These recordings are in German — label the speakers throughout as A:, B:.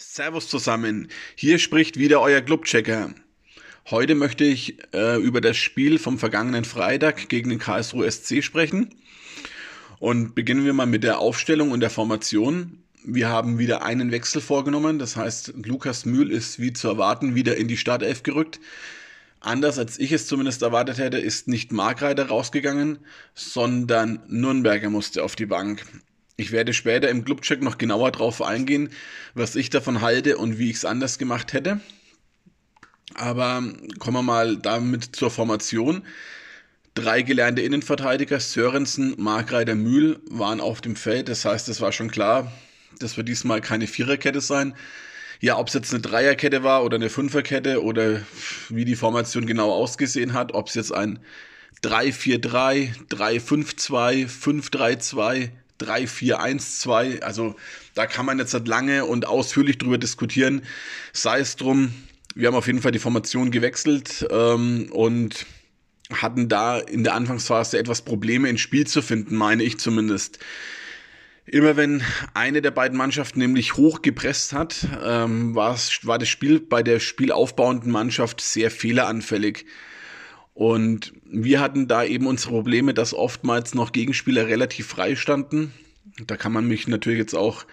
A: Servus zusammen, hier spricht wieder euer Clubchecker. Heute möchte ich äh, über das Spiel vom vergangenen Freitag gegen den Karlsruhe SC sprechen. Und beginnen wir mal mit der Aufstellung und der Formation. Wir haben wieder einen Wechsel vorgenommen, das heißt, Lukas Mühl ist wie zu erwarten wieder in die Startelf gerückt. Anders als ich es zumindest erwartet hätte, ist nicht Markreiter rausgegangen, sondern Nürnberger musste auf die Bank. Ich werde später im Clubcheck noch genauer drauf eingehen, was ich davon halte und wie ich es anders gemacht hätte. Aber kommen wir mal damit zur Formation. Drei gelernte Innenverteidiger, Sörensen, Markreiter, Mühl, waren auf dem Feld. Das heißt, es war schon klar, das wird diesmal keine Viererkette sein. Ja, ob es jetzt eine Dreierkette war oder eine Fünferkette oder wie die Formation genau ausgesehen hat, ob es jetzt ein 3-4-3, 3-5-2, 5-3-2, 3, 4, 1, 2. Also da kann man jetzt halt lange und ausführlich drüber diskutieren. Sei es drum, wir haben auf jeden Fall die Formation gewechselt ähm, und hatten da in der Anfangsphase etwas Probleme ins Spiel zu finden, meine ich zumindest. Immer wenn eine der beiden Mannschaften nämlich hoch gepresst hat, ähm, war das Spiel bei der spielaufbauenden Mannschaft sehr fehleranfällig. Und wir hatten da eben unsere Probleme, dass oftmals noch Gegenspieler relativ frei standen. Da kann man mich natürlich jetzt auch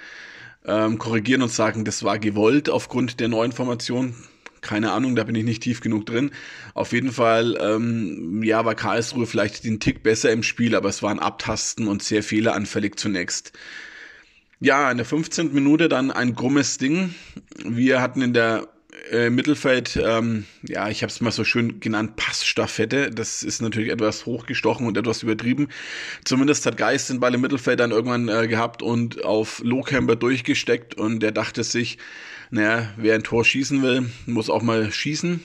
A: ähm, korrigieren und sagen, das war gewollt aufgrund der neuen Formation. Keine Ahnung, da bin ich nicht tief genug drin. Auf jeden Fall, ähm, ja, war Karlsruhe vielleicht den Tick besser im Spiel, aber es waren Abtasten und sehr fehleranfällig zunächst. Ja, in der 15. Minute dann ein krummes Ding. Wir hatten in der äh, Mittelfeld, ähm, ja, ich habe es mal so schön genannt, Passstaffette. Das ist natürlich etwas hochgestochen und etwas übertrieben. Zumindest hat Geist den Ball im Mittelfeld dann irgendwann äh, gehabt und auf Lohcamper durchgesteckt und der dachte sich, naja, wer ein Tor schießen will, muss auch mal schießen.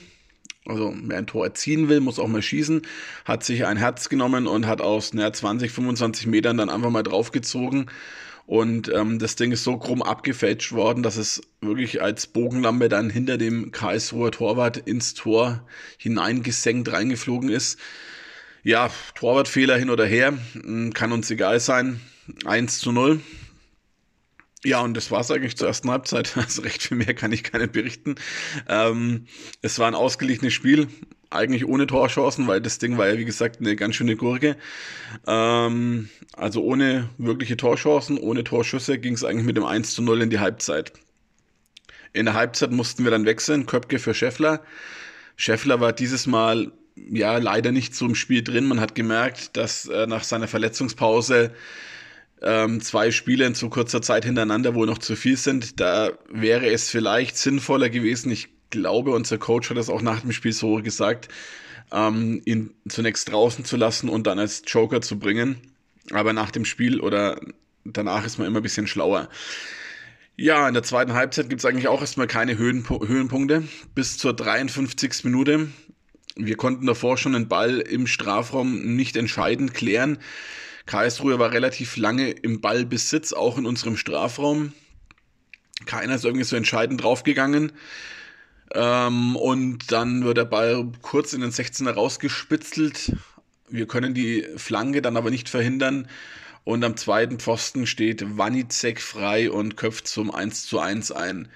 A: Also wer ein Tor erziehen will, muss auch mal schießen. Hat sich ein Herz genommen und hat aus naja, 20, 25 Metern dann einfach mal draufgezogen und ähm, das Ding ist so krumm abgefälscht worden, dass es wirklich als Bogenlampe dann hinter dem Karlsruher Torwart ins Tor hineingesenkt reingeflogen ist. Ja, Torwartfehler hin oder her, hm, kann uns egal sein. 1 zu 0. Ja, und das war es eigentlich zur ersten Halbzeit. Also recht viel mehr kann ich gar nicht berichten. Ähm, es war ein ausgeglichenes Spiel eigentlich ohne Torchancen, weil das Ding war ja wie gesagt eine ganz schöne Gurke. Ähm, also ohne wirkliche Torchancen, ohne Torschüsse ging es eigentlich mit dem 1 zu 0 in die Halbzeit. In der Halbzeit mussten wir dann wechseln, Köpke für Scheffler. Scheffler war dieses Mal ja leider nicht so im Spiel drin. Man hat gemerkt, dass äh, nach seiner Verletzungspause ähm, zwei Spiele in so kurzer Zeit hintereinander wohl noch zu viel sind. Da wäre es vielleicht sinnvoller gewesen. Ich glaube, unser Coach hat das auch nach dem Spiel so gesagt, ähm, ihn zunächst draußen zu lassen und dann als Joker zu bringen. Aber nach dem Spiel oder danach ist man immer ein bisschen schlauer. Ja, in der zweiten Halbzeit gibt es eigentlich auch erstmal keine Höhen, Höhenpunkte. Bis zur 53. Minute. Wir konnten davor schon den Ball im Strafraum nicht entscheidend klären. Karlsruhe war relativ lange im Ballbesitz, auch in unserem Strafraum. Keiner ist irgendwie so entscheidend draufgegangen. Ähm, und dann wird der Ball kurz in den 16er rausgespitzelt. Wir können die Flanke dann aber nicht verhindern. Und am zweiten Pfosten steht Wanizek frei und köpft zum 1 zu 1 ein.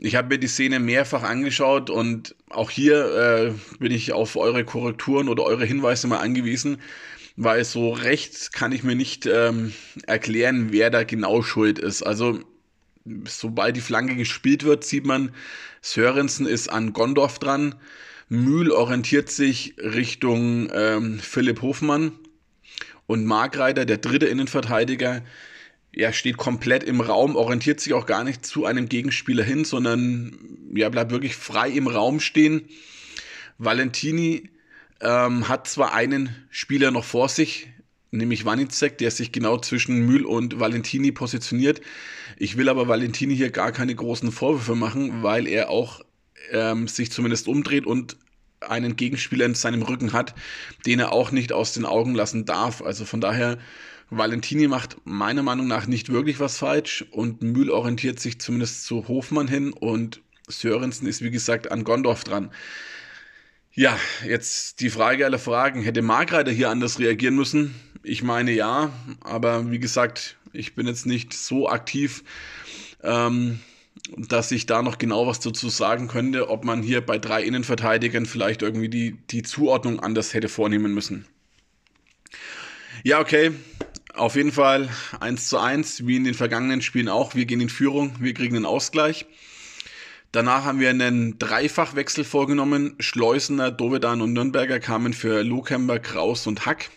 A: Ich habe mir die Szene mehrfach angeschaut und auch hier äh, bin ich auf eure Korrekturen oder eure Hinweise mal angewiesen, weil so recht kann ich mir nicht ähm, erklären, wer da genau schuld ist. Also sobald die Flanke gespielt wird, sieht man, Sörensen ist an Gondorf dran. Mühl orientiert sich Richtung ähm, Philipp Hofmann. Und Markreiter, der dritte Innenverteidiger, ja, steht komplett im Raum, orientiert sich auch gar nicht zu einem Gegenspieler hin, sondern ja, bleibt wirklich frei im Raum stehen. Valentini ähm, hat zwar einen Spieler noch vor sich, nämlich Wanizek, der sich genau zwischen Mühl und Valentini positioniert. Ich will aber Valentini hier gar keine großen Vorwürfe machen, weil er auch ähm, sich zumindest umdreht und einen Gegenspieler in seinem Rücken hat, den er auch nicht aus den Augen lassen darf. Also von daher, Valentini macht meiner Meinung nach nicht wirklich was falsch und Mühl orientiert sich zumindest zu Hofmann hin und Sörensen ist wie gesagt an Gondorf dran. Ja, jetzt die Frage aller Fragen. Hätte Margreiter hier anders reagieren müssen? Ich meine ja, aber wie gesagt, ich bin jetzt nicht so aktiv ähm, dass ich da noch genau was dazu sagen könnte, ob man hier bei drei Innenverteidigern vielleicht irgendwie die, die Zuordnung anders hätte vornehmen müssen. Ja, okay. Auf jeden Fall 1 zu 1, wie in den vergangenen Spielen auch. Wir gehen in Führung, wir kriegen einen Ausgleich. Danach haben wir einen Dreifachwechsel vorgenommen. Schleusener, Dovedan und Nürnberger kamen für Lokember, Kraus und Hack.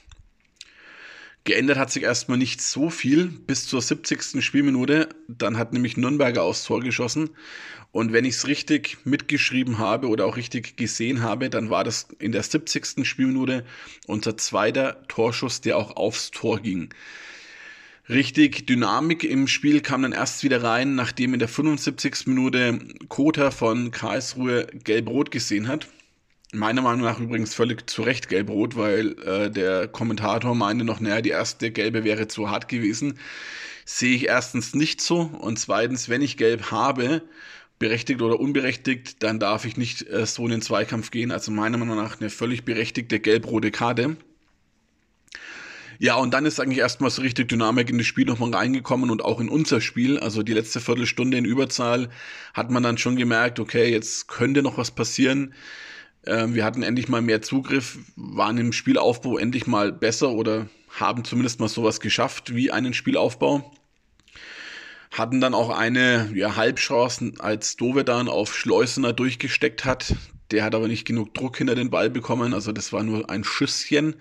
A: Geändert hat sich erstmal nicht so viel bis zur 70. Spielminute. Dann hat nämlich Nürnberger aufs Tor geschossen. Und wenn ich es richtig mitgeschrieben habe oder auch richtig gesehen habe, dann war das in der 70. Spielminute unser zweiter Torschuss, der auch aufs Tor ging. Richtig Dynamik im Spiel kam dann erst wieder rein, nachdem in der 75. Minute Kota von Karlsruhe gelb-rot gesehen hat meiner Meinung nach übrigens völlig zu Recht gelb-rot, weil äh, der Kommentator meinte noch, naja, die erste gelbe wäre zu hart gewesen. Sehe ich erstens nicht so und zweitens, wenn ich gelb habe, berechtigt oder unberechtigt, dann darf ich nicht äh, so in den Zweikampf gehen. Also meiner Meinung nach eine völlig berechtigte gelb-rote Karte. Ja, und dann ist eigentlich erstmal so richtig Dynamik in das Spiel nochmal reingekommen und auch in unser Spiel. Also die letzte Viertelstunde in Überzahl hat man dann schon gemerkt, okay, jetzt könnte noch was passieren. Ähm, wir hatten endlich mal mehr Zugriff, waren im Spielaufbau endlich mal besser oder haben zumindest mal sowas geschafft wie einen Spielaufbau. Hatten dann auch eine ja, Halbchance, als Dovedan auf Schleusener durchgesteckt hat. Der hat aber nicht genug Druck hinter den Ball bekommen, also das war nur ein Schüsschen.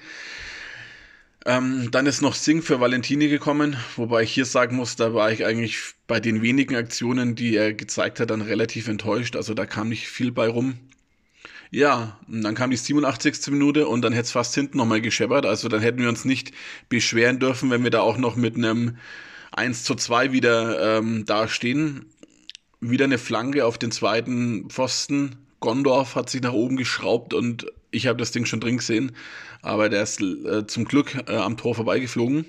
A: Ähm, dann ist noch Sing für Valentini gekommen, wobei ich hier sagen muss, da war ich eigentlich bei den wenigen Aktionen, die er gezeigt hat, dann relativ enttäuscht. Also da kam nicht viel bei rum. Ja, und dann kam die 87. Minute und dann hätte es fast hinten nochmal gescheppert. Also dann hätten wir uns nicht beschweren dürfen, wenn wir da auch noch mit einem 1 zu 2 wieder ähm, dastehen. Wieder eine Flanke auf den zweiten Pfosten. Gondorf hat sich nach oben geschraubt und ich habe das Ding schon drin gesehen. Aber der ist äh, zum Glück äh, am Tor vorbeigeflogen.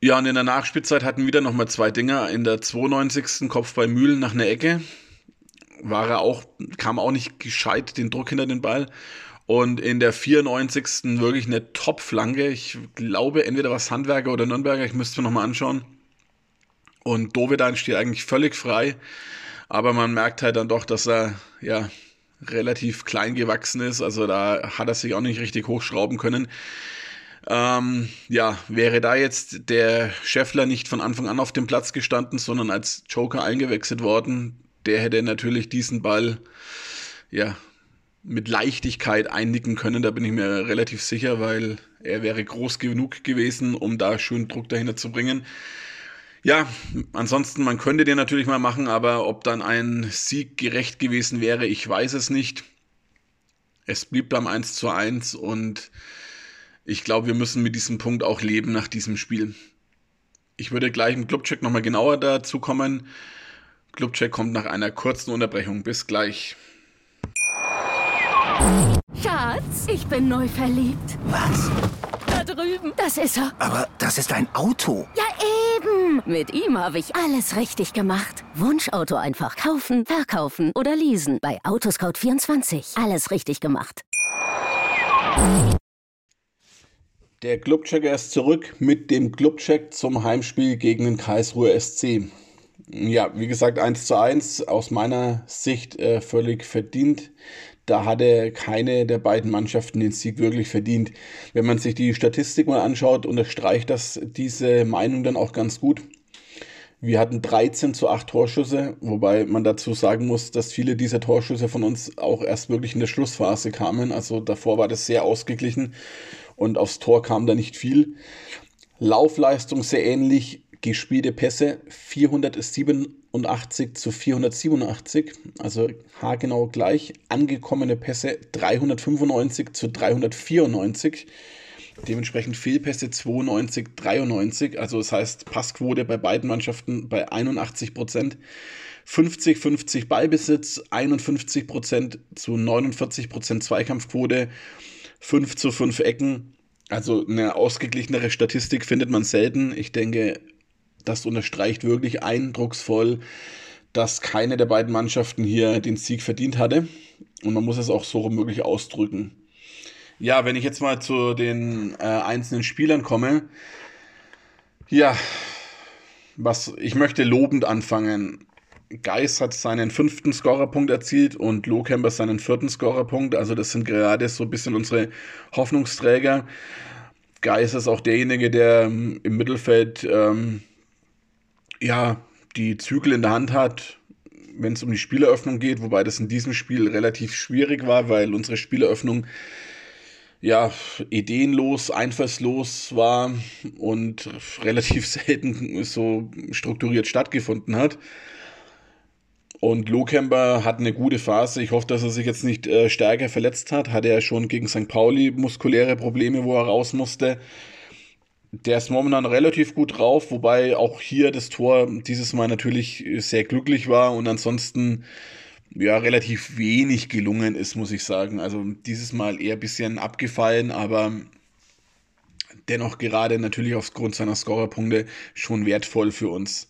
A: Ja, und in der Nachspielzeit hatten wir wieder nochmal zwei Dinger. In der 92. Kopf bei Mühlen nach einer Ecke war er auch, kam auch nicht gescheit den Druck hinter den Ball. Und in der 94. wirklich eine Top-Flanke. Ich glaube, entweder was Handwerker oder Nürnberger, ich müsste mir nochmal anschauen. Und Dovedan steht eigentlich völlig frei. Aber man merkt halt dann doch, dass er ja relativ klein gewachsen ist. Also da hat er sich auch nicht richtig hochschrauben können. Ähm, ja, wäre da jetzt der Scheffler nicht von Anfang an auf dem Platz gestanden, sondern als Joker eingewechselt worden, der hätte natürlich diesen Ball ja mit Leichtigkeit einnicken können. Da bin ich mir relativ sicher, weil er wäre groß genug gewesen, um da schön Druck dahinter zu bringen. Ja, ansonsten, man könnte den natürlich mal machen, aber ob dann ein Sieg gerecht gewesen wäre, ich weiß es nicht. Es blieb beim 1 zu 1 und ich glaube, wir müssen mit diesem Punkt auch leben nach diesem Spiel. Ich würde gleich im Clubcheck nochmal genauer dazu kommen. Clubcheck kommt nach einer kurzen Unterbrechung. Bis gleich.
B: Schatz, ich bin neu verliebt.
C: Was?
B: Da drüben. Das ist er.
C: Aber das ist ein Auto.
B: Ja, Mit ihm habe ich alles richtig gemacht. Wunschauto einfach kaufen, verkaufen oder leasen. Bei Autoscout24. Alles richtig gemacht.
A: Der Clubchecker ist zurück mit dem Clubcheck zum Heimspiel gegen den Karlsruher SC ja, wie gesagt, 1 zu 1 aus meiner Sicht äh, völlig verdient. Da hatte keine der beiden Mannschaften den Sieg wirklich verdient. Wenn man sich die Statistik mal anschaut, unterstreicht das diese Meinung dann auch ganz gut. Wir hatten 13 zu 8 Torschüsse, wobei man dazu sagen muss, dass viele dieser Torschüsse von uns auch erst wirklich in der Schlussphase kamen. Also davor war das sehr ausgeglichen und aufs Tor kam da nicht viel. Laufleistung sehr ähnlich, gespielte Pässe 487 zu 487, also haargenau gleich. Angekommene Pässe 395 zu 394. Dementsprechend Fehlpässe 92, 93. Also das heißt Passquote bei beiden Mannschaften bei 81 Prozent. 50-50 Ballbesitz, 51 Prozent zu 49 Prozent Zweikampfquote, 5 zu 5 Ecken. Also eine ausgeglichenere Statistik findet man selten. Ich denke, das unterstreicht wirklich eindrucksvoll, dass keine der beiden Mannschaften hier den Sieg verdient hatte. Und man muss es auch so möglich ausdrücken. Ja, wenn ich jetzt mal zu den äh, einzelnen Spielern komme. Ja, was ich möchte lobend anfangen. Geis hat seinen fünften Scorerpunkt erzielt und Lohkemper seinen vierten Scorerpunkt. Also das sind gerade so ein bisschen unsere Hoffnungsträger. Geis ist auch derjenige, der ähm, im Mittelfeld ähm, ja die Zügel in der Hand hat, wenn es um die Spieleröffnung geht, wobei das in diesem Spiel relativ schwierig war, weil unsere Spieleröffnung ja ideenlos, einfallslos war und relativ selten so strukturiert stattgefunden hat. Und Lohkemper hat eine gute Phase. Ich hoffe, dass er sich jetzt nicht äh, stärker verletzt hat. Hatte er schon gegen St. Pauli muskuläre Probleme, wo er raus musste. Der ist momentan relativ gut drauf, wobei auch hier das Tor dieses Mal natürlich sehr glücklich war und ansonsten ja relativ wenig gelungen ist, muss ich sagen. Also dieses Mal eher ein bisschen abgefallen, aber dennoch gerade natürlich aufgrund seiner Scorerpunkte schon wertvoll für uns.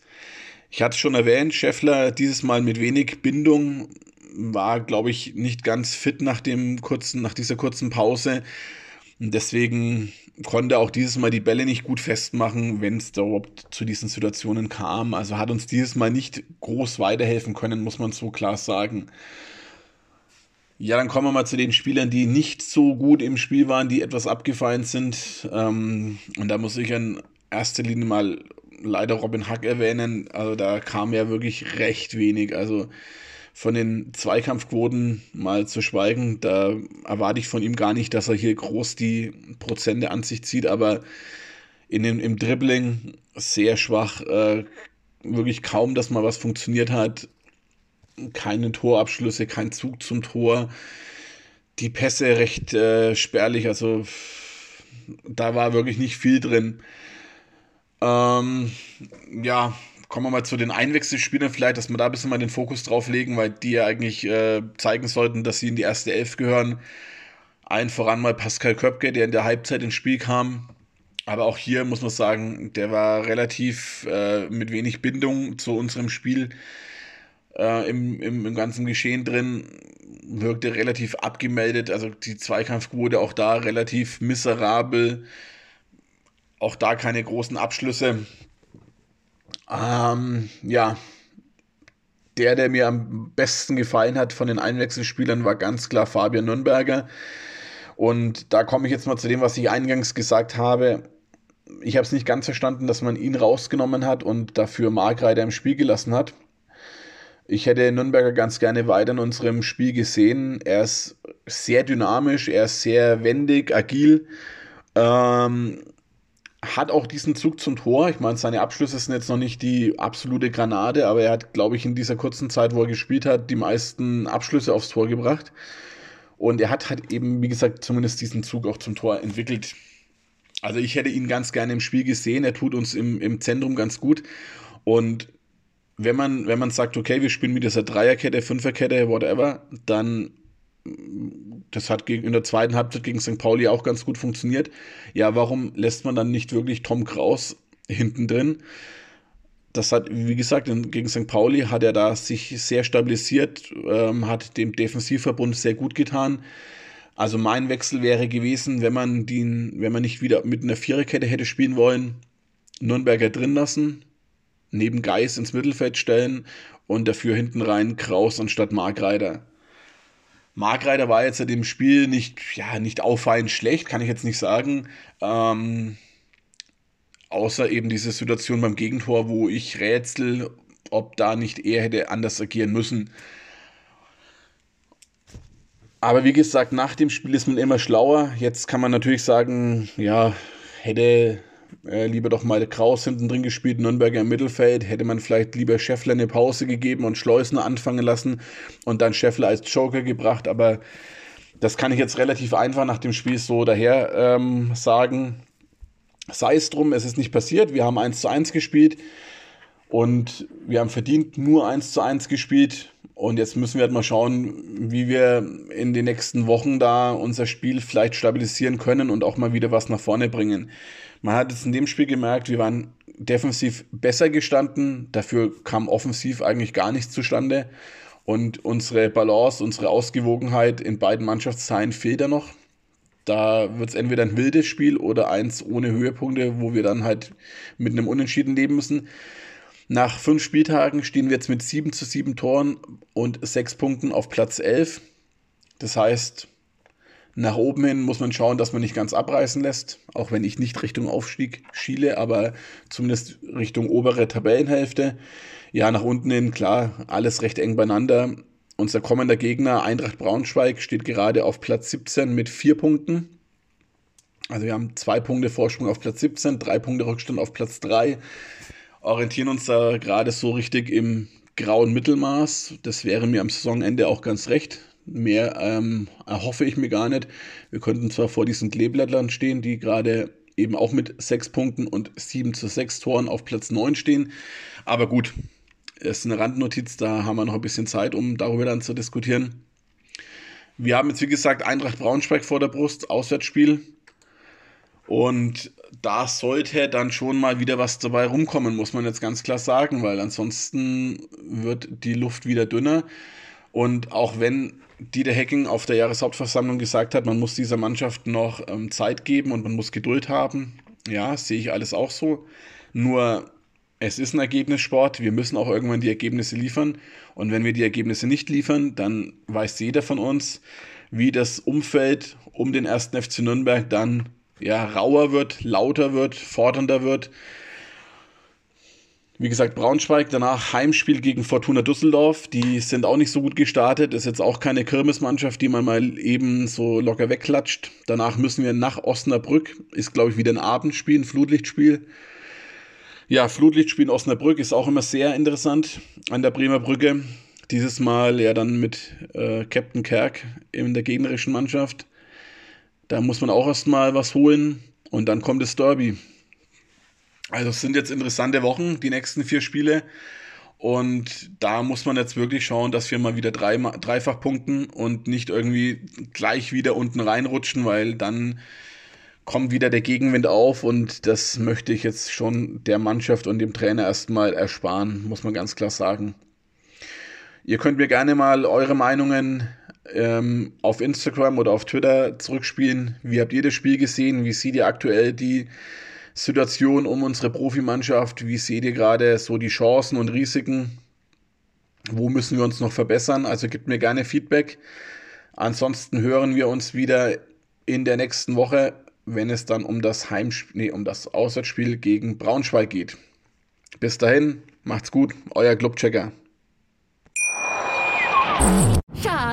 A: Ich hatte es schon erwähnt, Scheffler dieses Mal mit wenig Bindung war, glaube ich, nicht ganz fit nach dem kurzen, nach dieser kurzen Pause. Deswegen konnte auch dieses Mal die Bälle nicht gut festmachen, wenn es überhaupt zu diesen Situationen kam. Also hat uns dieses Mal nicht groß weiterhelfen können, muss man so klar sagen. Ja, dann kommen wir mal zu den Spielern, die nicht so gut im Spiel waren, die etwas abgefallen sind. Ähm, und da muss ich in erster Linie mal leider Robin Hack erwähnen. Also da kam ja wirklich recht wenig. Also von den Zweikampfquoten mal zu schweigen. Da erwarte ich von ihm gar nicht, dass er hier groß die Prozente an sich zieht, aber in dem, im Dribbling sehr schwach. Äh, wirklich kaum, dass mal was funktioniert hat. Keine Torabschlüsse, kein Zug zum Tor. Die Pässe recht äh, spärlich, also da war wirklich nicht viel drin. Ähm, ja, kommen wir mal zu den Einwechselspielern vielleicht, dass wir da ein bisschen mal den Fokus drauf legen, weil die ja eigentlich äh, zeigen sollten, dass sie in die erste Elf gehören. Ein voran mal Pascal Köpke, der in der Halbzeit ins Spiel kam. Aber auch hier muss man sagen, der war relativ äh, mit wenig Bindung zu unserem Spiel äh, im, im, im ganzen Geschehen drin. Wirkte relativ abgemeldet, also die Zweikampfquote auch da relativ miserabel. Auch da keine großen Abschlüsse. Ähm, ja, der, der mir am besten gefallen hat von den Einwechselspielern, war ganz klar Fabian Nürnberger. Und da komme ich jetzt mal zu dem, was ich eingangs gesagt habe. Ich habe es nicht ganz verstanden, dass man ihn rausgenommen hat und dafür Markreiter im Spiel gelassen hat. Ich hätte Nürnberger ganz gerne weiter in unserem Spiel gesehen. Er ist sehr dynamisch, er ist sehr wendig, agil. Ähm, hat auch diesen Zug zum Tor. Ich meine, seine Abschlüsse sind jetzt noch nicht die absolute Granate, aber er hat, glaube ich, in dieser kurzen Zeit, wo er gespielt hat, die meisten Abschlüsse aufs Tor gebracht. Und er hat halt eben, wie gesagt, zumindest diesen Zug auch zum Tor entwickelt. Also ich hätte ihn ganz gerne im Spiel gesehen. Er tut uns im, im Zentrum ganz gut. Und wenn man, wenn man sagt, okay, wir spielen mit dieser Dreierkette, Fünferkette, whatever, dann das hat in der zweiten Halbzeit gegen St. Pauli auch ganz gut funktioniert. Ja, warum lässt man dann nicht wirklich Tom Kraus hinten drin? Das hat, wie gesagt, gegen St. Pauli hat er da sich sehr stabilisiert, ähm, hat dem Defensivverbund sehr gut getan. Also mein Wechsel wäre gewesen, wenn man den, wenn man nicht wieder mit einer Viererkette hätte spielen wollen, Nürnberger drin lassen, neben Geis ins Mittelfeld stellen und dafür hinten rein Kraus anstatt Markreiter. Markreiter war jetzt in dem Spiel nicht, ja, nicht auffallend schlecht, kann ich jetzt nicht sagen. Ähm, außer eben diese Situation beim Gegentor, wo ich rätsel, ob da nicht er hätte anders agieren müssen. Aber wie gesagt, nach dem Spiel ist man immer schlauer. Jetzt kann man natürlich sagen, ja, hätte äh, lieber doch mal Kraus hinten drin gespielt, Nürnberger im Mittelfeld. Hätte man vielleicht lieber Scheffler eine Pause gegeben und Schleusner anfangen lassen und dann Scheffler als Joker gebracht. Aber das kann ich jetzt relativ einfach nach dem Spiel so daher ähm, sagen. Sei es drum, es ist nicht passiert. Wir haben 1 zu 1 gespielt und wir haben verdient nur 1 zu 1 gespielt. Und jetzt müssen wir halt mal schauen, wie wir in den nächsten Wochen da unser Spiel vielleicht stabilisieren können und auch mal wieder was nach vorne bringen. Man hat es in dem Spiel gemerkt, wir waren defensiv besser gestanden, dafür kam offensiv eigentlich gar nichts zustande. Und unsere Balance, unsere Ausgewogenheit in beiden Mannschaftsteilen fehlt da noch. Da wird es entweder ein wildes Spiel oder eins ohne Höhepunkte, wo wir dann halt mit einem Unentschieden leben müssen. Nach fünf Spieltagen stehen wir jetzt mit 7 zu 7 Toren und 6 Punkten auf Platz 11. Das heißt, nach oben hin muss man schauen, dass man nicht ganz abreißen lässt, auch wenn ich nicht Richtung Aufstieg schiele, aber zumindest Richtung obere Tabellenhälfte. Ja, nach unten hin, klar, alles recht eng beieinander. Unser kommender Gegner, Eintracht Braunschweig, steht gerade auf Platz 17 mit vier Punkten. Also wir haben zwei Punkte Vorsprung auf Platz 17, drei Punkte Rückstand auf Platz 3. Orientieren uns da gerade so richtig im grauen Mittelmaß. Das wäre mir am Saisonende auch ganz recht. Mehr ähm, erhoffe ich mir gar nicht. Wir könnten zwar vor diesen Kleeblättern stehen, die gerade eben auch mit sechs Punkten und sieben zu sechs Toren auf Platz 9 stehen. Aber gut, ist eine Randnotiz, da haben wir noch ein bisschen Zeit, um darüber dann zu diskutieren. Wir haben jetzt, wie gesagt, Eintracht Braunschweig vor der Brust, Auswärtsspiel. Und da sollte dann schon mal wieder was dabei rumkommen, muss man jetzt ganz klar sagen, weil ansonsten wird die Luft wieder dünner. Und auch wenn Dieter Hecking auf der Jahreshauptversammlung gesagt hat, man muss dieser Mannschaft noch ähm, Zeit geben und man muss Geduld haben. Ja, sehe ich alles auch so. Nur es ist ein Ergebnissport. Wir müssen auch irgendwann die Ergebnisse liefern. Und wenn wir die Ergebnisse nicht liefern, dann weiß jeder von uns, wie das Umfeld um den ersten FC Nürnberg dann ja, rauer wird, lauter wird, fordernder wird. Wie gesagt, Braunschweig, danach Heimspiel gegen Fortuna Düsseldorf. Die sind auch nicht so gut gestartet. Ist jetzt auch keine Kirmesmannschaft, die man mal eben so locker wegklatscht. Danach müssen wir nach Osnabrück. Ist, glaube ich, wieder ein Abendspiel, ein Flutlichtspiel. Ja, Flutlichtspiel in Osnabrück ist auch immer sehr interessant an der Bremer Brücke. Dieses Mal ja dann mit äh, Captain Kerk in der gegnerischen Mannschaft. Da muss man auch erstmal was holen und dann kommt das Derby. Also es sind jetzt interessante Wochen, die nächsten vier Spiele. Und da muss man jetzt wirklich schauen, dass wir mal wieder drei, dreifach punkten und nicht irgendwie gleich wieder unten reinrutschen, weil dann kommt wieder der Gegenwind auf und das möchte ich jetzt schon der Mannschaft und dem Trainer erstmal ersparen, muss man ganz klar sagen. Ihr könnt mir gerne mal eure Meinungen ähm, auf Instagram oder auf Twitter zurückspielen. Wie habt ihr das Spiel gesehen? Wie seht ihr aktuell die Situation um unsere Profimannschaft? Wie seht ihr gerade so die Chancen und Risiken? Wo müssen wir uns noch verbessern? Also gebt mir gerne Feedback. Ansonsten hören wir uns wieder in der nächsten Woche, wenn es dann um das Heimspiel, nee, um das Auswärtsspiel gegen Braunschweig geht. Bis dahin, macht's gut, euer Clubchecker.